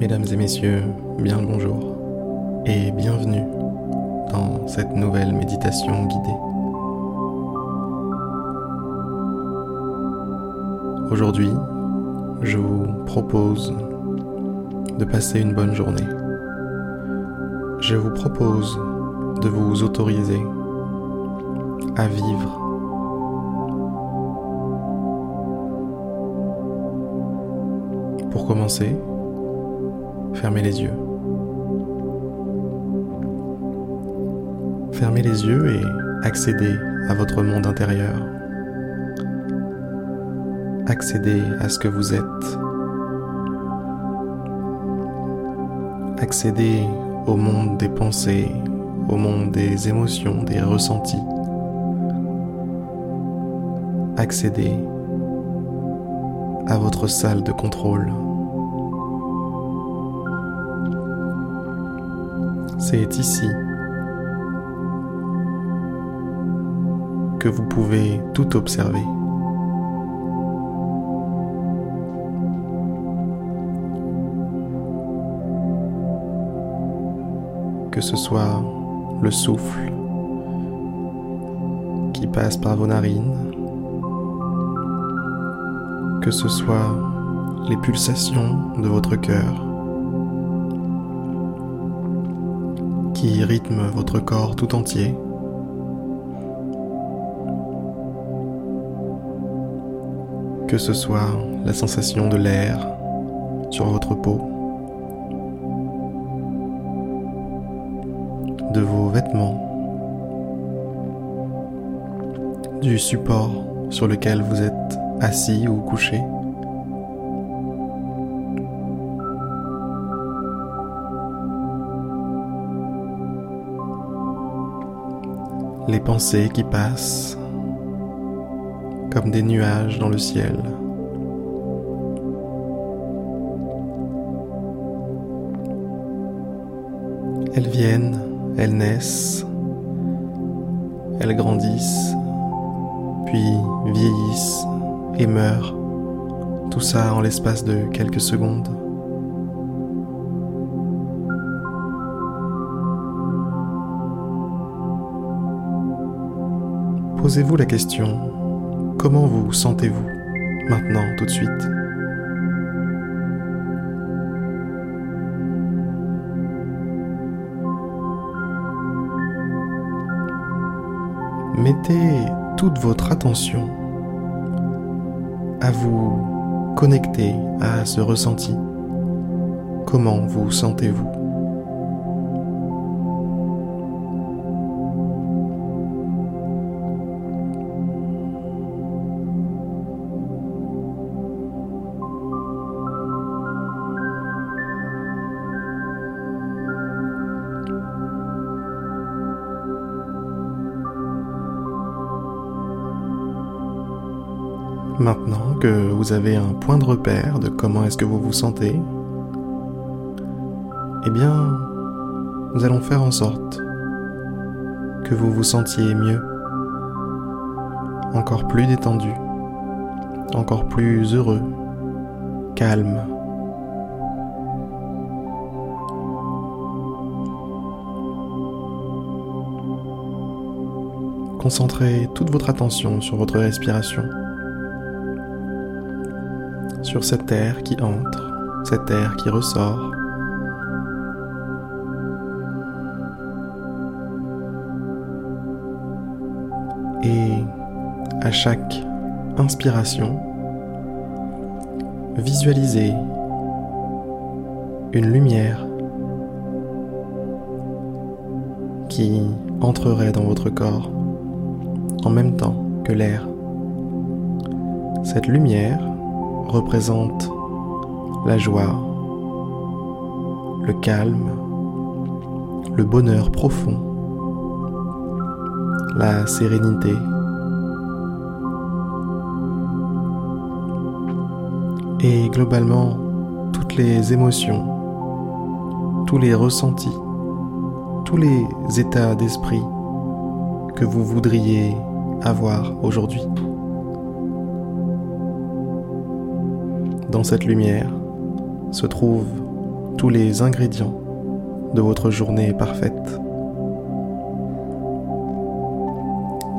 Mesdames et messieurs, bien le bonjour et bienvenue dans cette nouvelle méditation guidée. Aujourd'hui, je vous propose de passer une bonne journée. Je vous propose de vous autoriser à vivre Pour commencer, fermez les yeux. Fermez les yeux et accédez à votre monde intérieur. Accédez à ce que vous êtes. Accédez au monde des pensées, au monde des émotions, des ressentis. Accédez à votre salle de contrôle. C'est ici que vous pouvez tout observer. Que ce soit le souffle qui passe par vos narines, que ce soit les pulsations de votre cœur qui rythment votre corps tout entier. Que ce soit la sensation de l'air sur votre peau, de vos vêtements, du support sur lequel vous êtes assis ou couché. Les pensées qui passent comme des nuages dans le ciel. Elles viennent, elles naissent, elles grandissent, puis vieillissent et meurt, tout ça en l'espace de quelques secondes. Posez-vous la question, comment vous sentez-vous maintenant tout de suite? Mettez toute votre attention à vous connecter à ce ressenti. Comment vous sentez-vous? Maintenant que vous avez un point de repère de comment est-ce que vous vous sentez, eh bien, nous allons faire en sorte que vous vous sentiez mieux, encore plus détendu, encore plus heureux, calme. Concentrez toute votre attention sur votre respiration sur cet air qui entre, cet air qui ressort. Et à chaque inspiration, visualisez une lumière qui entrerait dans votre corps en même temps que l'air. Cette lumière représente la joie, le calme, le bonheur profond, la sérénité. Et globalement, toutes les émotions, tous les ressentis, tous les états d'esprit que vous voudriez avoir aujourd'hui. Dans cette lumière se trouve tous les ingrédients de votre journée parfaite.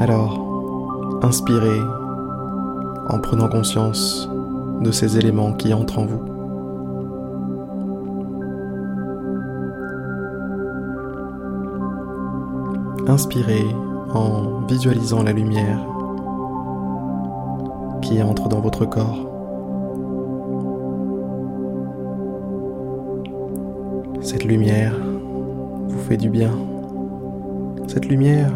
Alors, inspirez en prenant conscience de ces éléments qui entrent en vous. Inspirez en visualisant la lumière qui entre dans votre corps. Cette lumière vous fait du bien. Cette lumière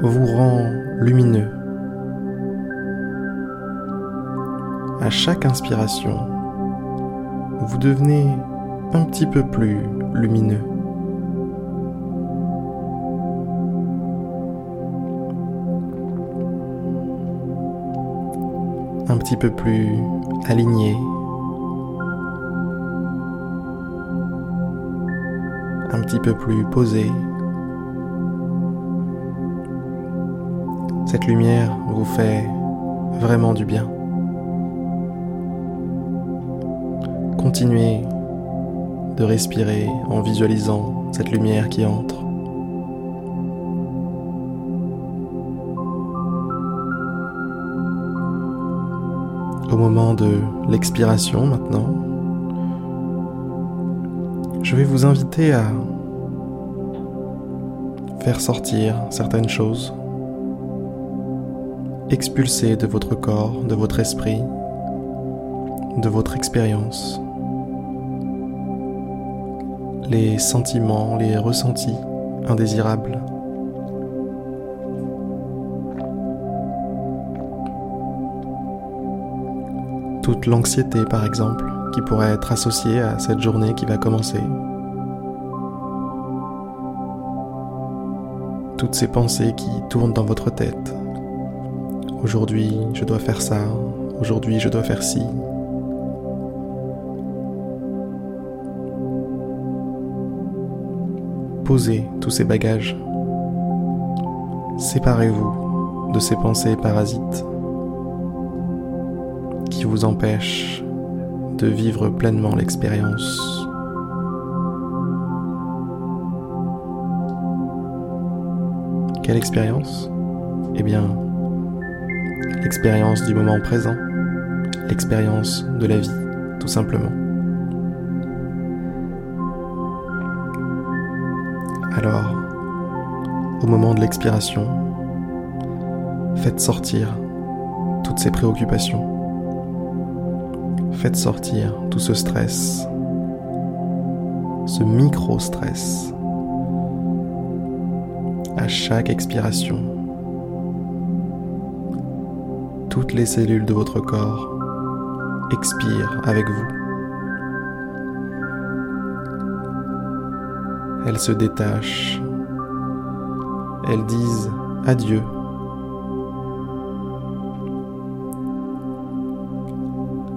vous rend lumineux. À chaque inspiration, vous devenez un petit peu plus lumineux. Un petit peu plus aligné. Un petit peu plus posé. Cette lumière vous fait vraiment du bien. Continuez de respirer en visualisant cette lumière qui entre. Au moment de l'expiration maintenant, je vais vous inviter à faire sortir certaines choses expulser de votre corps, de votre esprit, de votre expérience les sentiments, les ressentis indésirables. Toute l'anxiété par exemple qui pourrait être associée à cette journée qui va commencer. Toutes ces pensées qui tournent dans votre tête Aujourd'hui, je dois faire ça. Aujourd'hui, je dois faire ci. Posez tous ces bagages. Séparez-vous de ces pensées parasites qui vous empêchent de vivre pleinement l'expérience. Quelle expérience? Eh bien, l'expérience du moment présent, l'expérience de la vie, tout simplement. Alors, au moment de l'expiration, faites sortir toutes ces préoccupations. Faites sortir tout ce stress, ce micro-stress à chaque expiration toutes les cellules de votre corps expirent avec vous. Elles se détachent. Elles disent adieu.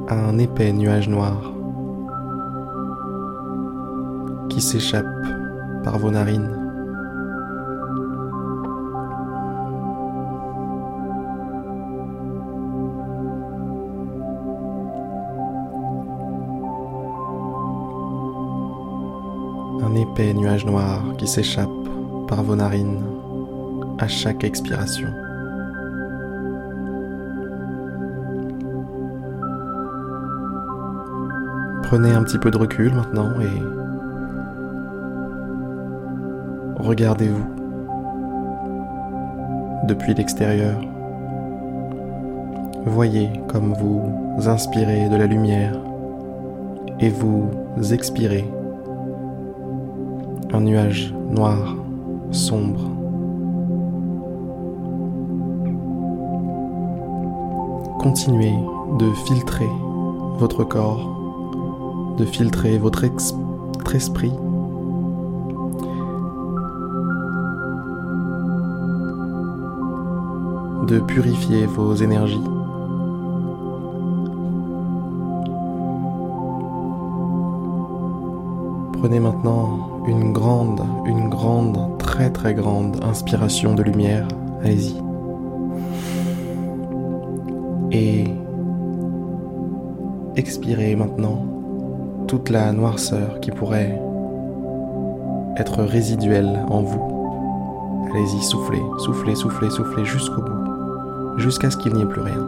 À un épais nuage noir qui s'échappe par vos narines. épais nuage noir qui s'échappe par vos narines à chaque expiration. Prenez un petit peu de recul maintenant et regardez-vous depuis l'extérieur. Voyez comme vous inspirez de la lumière et vous expirez un nuage noir, sombre. Continuez de filtrer votre corps, de filtrer votre, esprit. de purifier vos énergies. Prenez maintenant une grande, une grande, très très grande inspiration de lumière. Allez-y. Et expirez maintenant toute la noirceur qui pourrait être résiduelle en vous. Allez-y, soufflez, soufflez, soufflez, soufflez jusqu'au bout, jusqu'à ce qu'il n'y ait plus rien.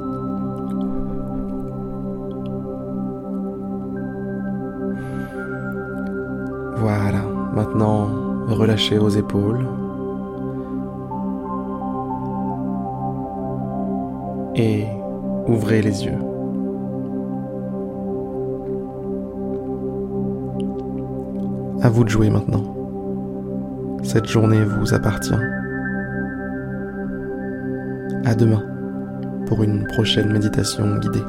Voilà, maintenant relâchez vos épaules. Et ouvrez les yeux. À vous de jouer maintenant. Cette journée vous appartient. À demain pour une prochaine méditation guidée.